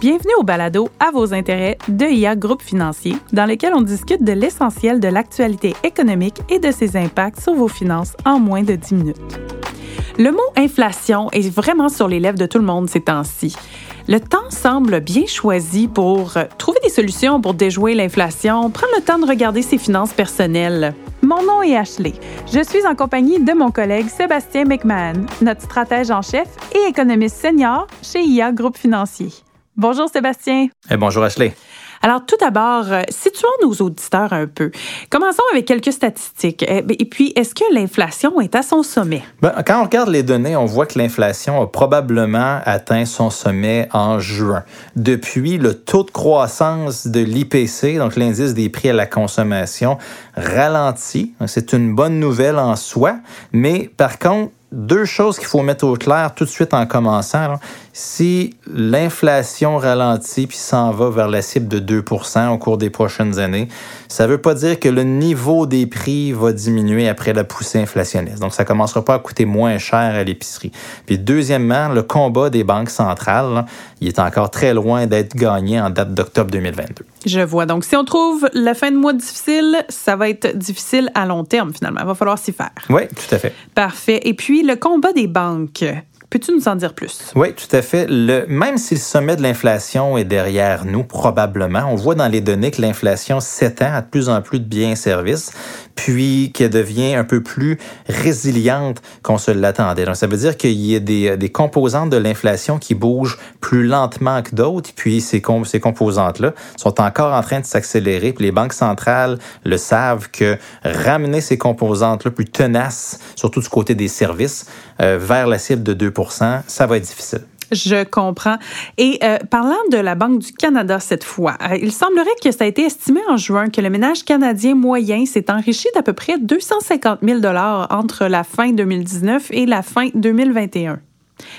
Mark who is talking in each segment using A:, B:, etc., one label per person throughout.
A: Bienvenue au balado À vos intérêts de IA Groupe Financier, dans lequel on discute de l'essentiel de l'actualité économique et de ses impacts sur vos finances en moins de 10 minutes. Le mot inflation est vraiment sur les lèvres de tout le monde ces temps-ci. Le temps semble bien choisi pour euh, trouver des solutions pour déjouer l'inflation, prendre le temps de regarder ses finances personnelles. Mon nom est Ashley. Je suis en compagnie de mon collègue Sébastien McMahon, notre stratège en chef et économiste senior chez IA Groupe Financier. Bonjour Sébastien.
B: Eh, bonjour Ashley.
A: Alors tout d'abord, euh, situons nos auditeurs un peu. Commençons avec quelques statistiques. Eh, ben, et puis, est-ce que l'inflation est à son sommet?
B: Ben, quand on regarde les données, on voit que l'inflation a probablement atteint son sommet en juin. Depuis, le taux de croissance de l'IPC, donc l'indice des prix à la consommation, ralentit. C'est une bonne nouvelle en soi, mais par contre, deux choses qu'il faut mettre au clair tout de suite en commençant. Si l'inflation ralentit puis s'en va vers la cible de 2% au cours des prochaines années, ça ne veut pas dire que le niveau des prix va diminuer après la poussée inflationniste. Donc, ça ne commencera pas à coûter moins cher à l'épicerie. Puis, deuxièmement, le combat des banques centrales, il est encore très loin d'être gagné en date d'octobre 2022.
A: Je vois. Donc, si on trouve la fin de mois difficile, ça va être difficile à long terme, finalement. Il va falloir s'y faire.
B: Oui, tout à fait.
A: Parfait. Et puis, le combat des banques. Peux-tu nous en dire plus?
B: Oui, tout à fait. Le, même si le sommet de l'inflation est derrière nous, probablement, on voit dans les données que l'inflation s'étend à de plus en plus de biens et services, puis qu'elle devient un peu plus résiliente qu'on se l'attendait. Donc, ça veut dire qu'il y a des, des composantes de l'inflation qui bougent plus lentement que d'autres, puis ces, ces composantes-là sont encore en train de s'accélérer, puis les banques centrales le savent que ramener ces composantes-là plus tenaces, surtout du côté des services, euh, vers la cible de 2% ça va être difficile.
A: Je comprends. Et euh, parlant de la Banque du Canada cette fois, euh, il semblerait que ça a été estimé en juin que le ménage canadien moyen s'est enrichi d'à peu près 250 000 entre la fin 2019 et la fin 2021.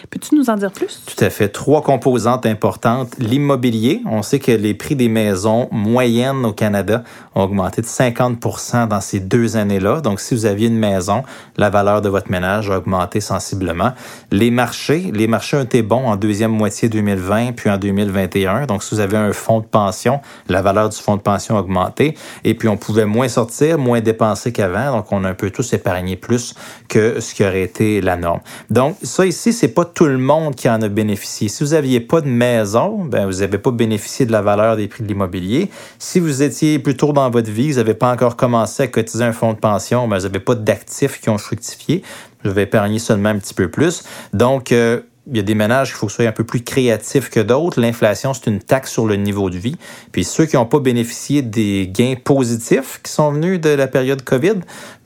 A: Peux-tu nous en dire plus?
B: Tout à fait. Trois composantes importantes. L'immobilier. On sait que les prix des maisons moyennes au Canada ont augmenté de 50 dans ces deux années-là. Donc, si vous aviez une maison, la valeur de votre ménage a augmenté sensiblement. Les marchés. Les marchés ont été bons en deuxième moitié 2020 puis en 2021. Donc, si vous avez un fonds de pension, la valeur du fonds de pension a augmenté. Et puis, on pouvait moins sortir, moins dépenser qu'avant. Donc, on a un peu tous épargné plus que ce qui aurait été la norme. Donc, ça ici, c'est pas tout le monde qui en a bénéficié. Si vous n'aviez pas de maison, ben vous n'avez pas bénéficié de la valeur des prix de l'immobilier. Si vous étiez plutôt dans votre vie, vous n'avez pas encore commencé à cotiser un fonds de pension, ben vous n'avez pas d'actifs qui ont fructifié. Vous avez épargné seulement un petit peu plus. Donc, euh, il y a des ménages qu'il faut que un peu plus créatifs que d'autres. L'inflation, c'est une taxe sur le niveau de vie. Puis ceux qui n'ont pas bénéficié des gains positifs qui sont venus de la période COVID,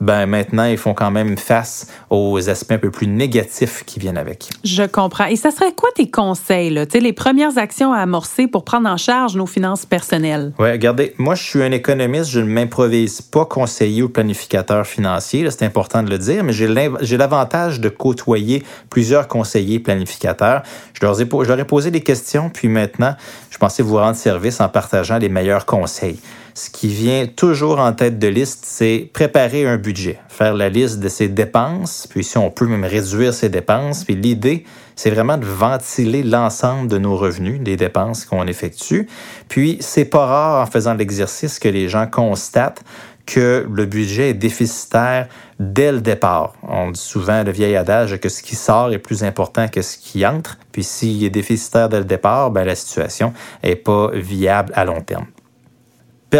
B: ben maintenant, ils font quand même face aux aspects un peu plus négatifs qui viennent avec.
A: Je comprends. Et ça serait quoi tes conseils, là? les premières actions à amorcer pour prendre en charge nos finances personnelles?
B: Oui, regardez, moi, je suis un économiste, je ne m'improvise pas conseiller ou planificateur financier, c'est important de le dire, mais j'ai l'avantage de côtoyer plusieurs conseillers planificateurs je leur, ai, posé des questions, puis maintenant, je pensais vous rendre service en partageant les meilleurs conseils. Ce qui vient toujours en tête de liste, c'est préparer un budget, faire la liste de ses dépenses, puis si on peut même réduire ses dépenses. Puis l'idée, c'est vraiment de ventiler l'ensemble de nos revenus, des dépenses qu'on effectue. Puis c'est pas rare en faisant l'exercice que les gens constatent que le budget est déficitaire dès le départ. On dit souvent le vieil adage que ce qui sort est plus important que ce qui entre. Puis s'il est déficitaire dès le départ, ben, la situation n'est pas viable à long terme.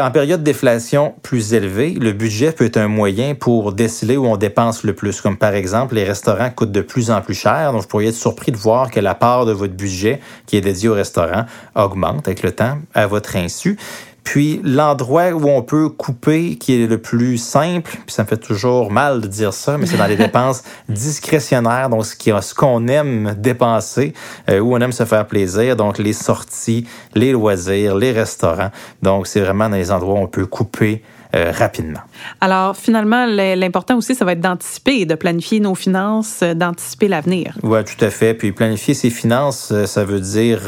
B: En période d'inflation plus élevée, le budget peut être un moyen pour déceler où on dépense le plus. Comme par exemple, les restaurants coûtent de plus en plus cher. Donc, vous pourriez être surpris de voir que la part de votre budget qui est dédié au restaurant augmente avec le temps à votre insu. Puis l'endroit où on peut couper, qui est le plus simple, puis ça me fait toujours mal de dire ça, mais c'est dans les dépenses discrétionnaires, donc ce qu'on aime dépenser, euh, où on aime se faire plaisir, donc les sorties, les loisirs, les restaurants. Donc c'est vraiment dans les endroits où on peut couper rapidement.
A: Alors, finalement, l'important aussi, ça va être d'anticiper, de planifier nos finances, d'anticiper l'avenir.
B: Oui, tout à fait. Puis planifier ses finances, ça veut dire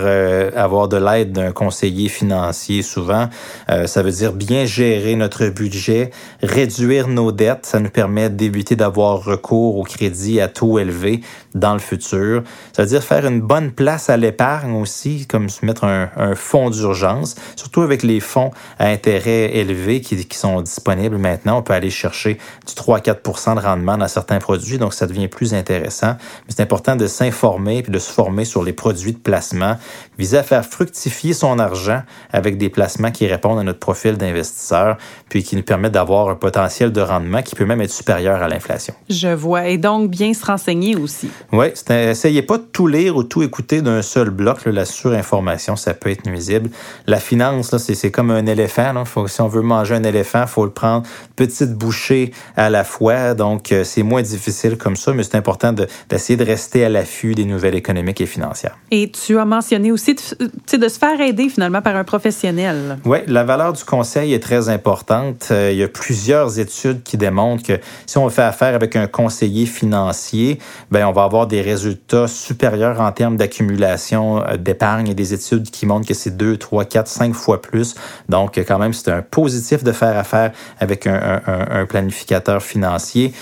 B: avoir de l'aide d'un conseiller financier souvent. ça veut dire bien gérer notre budget, réduire nos dettes. Ça nous permet d'éviter d'avoir recours au crédit à taux élevé dans le futur. Ça veut dire faire une bonne place à l'épargne aussi, comme se mettre un, un fonds d'urgence, surtout avec les fonds à intérêt élevé qui, qui, sont disponibles maintenant. On peut aller chercher du 3-4% de rendement dans certains produits, donc ça devient plus intéressant. Mais c'est important de s'informer puis de se former sur les produits de placement, viser à faire fructifier son argent avec des placements qui répondent à notre profil d'investisseur, puis qui nous permettent d'avoir un potentiel de rendement qui peut même être supérieur à l'inflation.
A: Je vois. Et donc, bien se renseigner aussi.
B: Oui, essayez pas de tout lire ou tout écouter d'un seul bloc. la surinformation, ça peut être nuisible. La finance, c'est comme un éléphant. Faut, si on veut manger un éléphant, il faut le prendre petite bouchée à la fois. Donc, euh, c'est moins difficile comme ça, mais c'est important d'essayer de, rester à l'affût des nouvelles économiques et financières.
A: Et tu as mentionné aussi de, de se faire aider finalement par un professionnel.
B: Oui, la valeur du conseil est très importante. Euh, il y a plusieurs études qui démontrent que si on fait affaire avec un conseiller financier, ben on va avoir des résultats supérieurs en termes d'accumulation euh, d'épargne et des études qui montrent que c'est 2, 3, 4, 5 fois plus. Donc, quand même, c'est un positif de faire affaire avec un, planificateur financier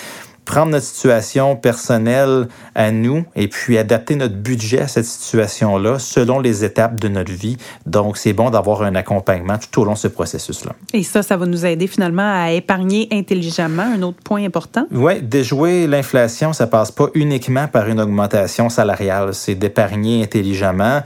B: prendre notre situation personnelle à nous et puis adapter notre budget à cette situation-là selon les étapes de notre vie. Donc, c'est bon d'avoir un accompagnement tout au long de ce processus-là.
A: Et ça, ça va nous aider finalement à épargner intelligemment, un autre point important.
B: Oui, déjouer l'inflation, ça passe pas uniquement par une augmentation salariale, c'est d'épargner intelligemment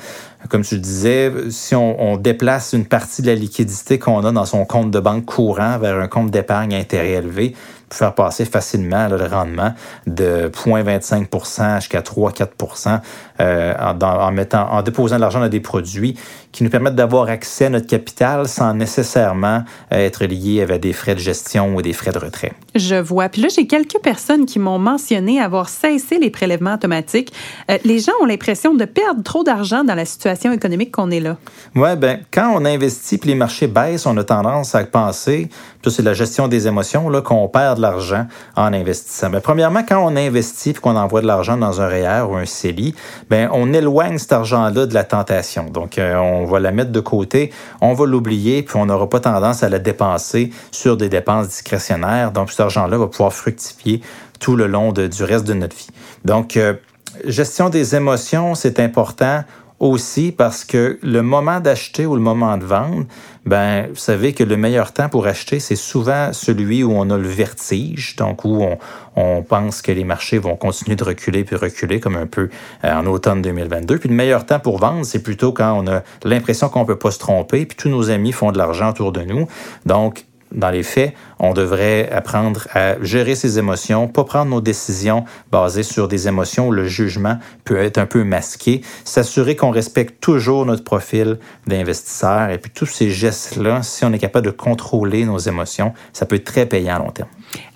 B: comme tu le disais, si on, on, déplace une partie de la liquidité qu'on a dans son compte de banque courant vers un compte d'épargne intérêt élevé, faire passer facilement le rendement de 0,25 jusqu'à 3-4 euh, en, en, mettant, en déposant de l'argent dans des produits qui nous permettent d'avoir accès à notre capital sans nécessairement euh, être lié avec des frais de gestion ou des frais de retrait.
A: Je vois. Puis là, j'ai quelques personnes qui m'ont mentionné avoir cessé les prélèvements automatiques. Euh, les gens ont l'impression de perdre trop d'argent dans la situation économique qu'on est là.
B: Oui, ben quand on investit puis les marchés baissent, on a tendance à penser, c'est la gestion des émotions, là, qu'on perd de l'argent en investissant. Mais premièrement, quand on investit puis qu'on envoie de l'argent dans un REER ou un CELI, ben on éloigne cet argent-là de la tentation. Donc, euh, on va la mettre de côté, on va l'oublier, puis on n'aura pas tendance à la dépenser sur des dépenses discrétionnaires. Donc, cet argent-là va pouvoir fructifier tout le long du reste de notre vie. Donc, euh, gestion des émotions, c'est important aussi parce que le moment d'acheter ou le moment de vendre, ben, vous savez que le meilleur temps pour acheter, c'est souvent celui où on a le vertige, donc où on, on, pense que les marchés vont continuer de reculer puis reculer comme un peu euh, en automne 2022. Puis le meilleur temps pour vendre, c'est plutôt quand on a l'impression qu'on peut pas se tromper, puis tous nos amis font de l'argent autour de nous. Donc, dans les faits, on devrait apprendre à gérer ses émotions, pas prendre nos décisions basées sur des émotions où le jugement peut être un peu masqué, s'assurer qu'on respecte toujours notre profil d'investisseur et puis tous ces gestes-là, si on est capable de contrôler nos émotions, ça peut être très payant à long terme.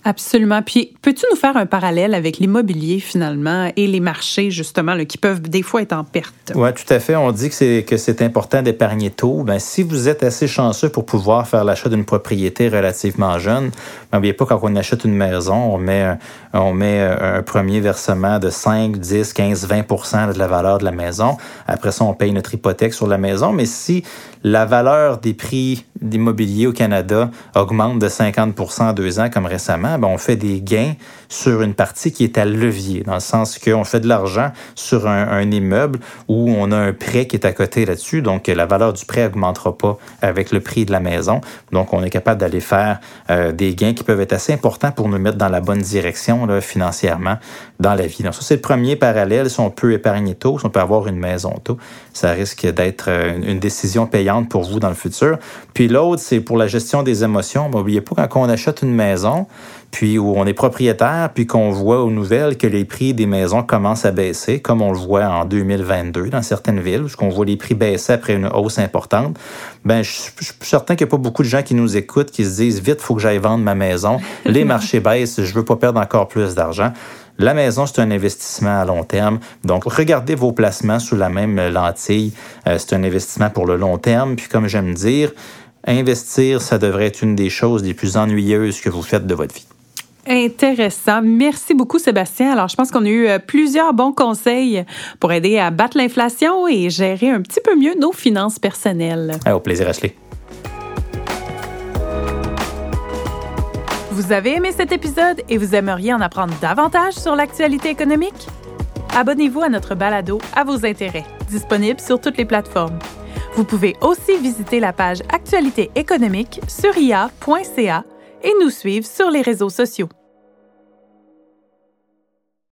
A: Absolument. Puis, peux-tu nous faire un parallèle avec l'immobilier finalement et les marchés justement qui peuvent des fois être en perte?
B: Oui, tout à fait. On dit que c'est, important d'épargner tôt. Ben, si vous êtes assez chanceux pour pouvoir faire l'achat d'une propriété relativement jeune, n'oubliez pas quand on achète une maison, on met, on met un premier versement de 5, 10, 15, 20% de la valeur de la maison. Après ça, on paye notre hypothèque sur la maison. Mais si la valeur des prix d'immobilier au Canada augmente de 50% en deux ans, comme récemment, ben on fait des gains sur une partie qui est à levier, dans le sens qu'on fait de l'argent sur un, immeuble où on a un prêt qui est à côté là-dessus, donc la valeur du prêt augmentera pas avec le prix de la maison. Donc, on est capable d'aller faire euh, des gains qui peuvent être assez importants pour nous mettre dans la bonne direction là, financièrement dans la vie. Donc, ça, c'est le premier parallèle. Si on peut épargner tôt, si on peut avoir une maison tôt, ça risque d'être euh, une décision payante pour vous dans le futur. Puis l'autre, c'est pour la gestion des émotions. N'oubliez pas, quand on achète une maison, puis où on est propriétaire, puis qu'on voit aux nouvelles que les prix des maisons commencent à baisser, comme on le voit en 2022 dans certaines villes, où on voit les prix baisser après une hausse importante, ben je, suis certain qu'il n'y a pas beaucoup de gens qui nous écoutent qui se disent vite, il faut que j'aille vendre ma maison, les marchés baissent, je veux pas perdre encore plus d'argent. La maison, c'est un investissement à long terme. Donc, regardez vos placements sous la même lentille. Euh, c'est un investissement pour le long terme. Puis, comme j'aime dire, investir, ça devrait être une des choses les plus ennuyeuses que vous faites de votre vie.
A: Intéressant. Merci beaucoup, Sébastien. Alors, je pense qu'on a eu euh, plusieurs bons conseils pour aider à battre l'inflation et gérer un petit peu mieux nos finances personnelles.
B: Ah, au plaisir, Ashley.
A: Vous avez aimé cet épisode et vous aimeriez en apprendre davantage sur l'actualité économique? Abonnez-vous à notre balado à vos intérêts, disponible sur toutes les plateformes. Vous pouvez aussi visiter la page Actualité économique sur ia.ca et nous suivre sur les réseaux sociaux.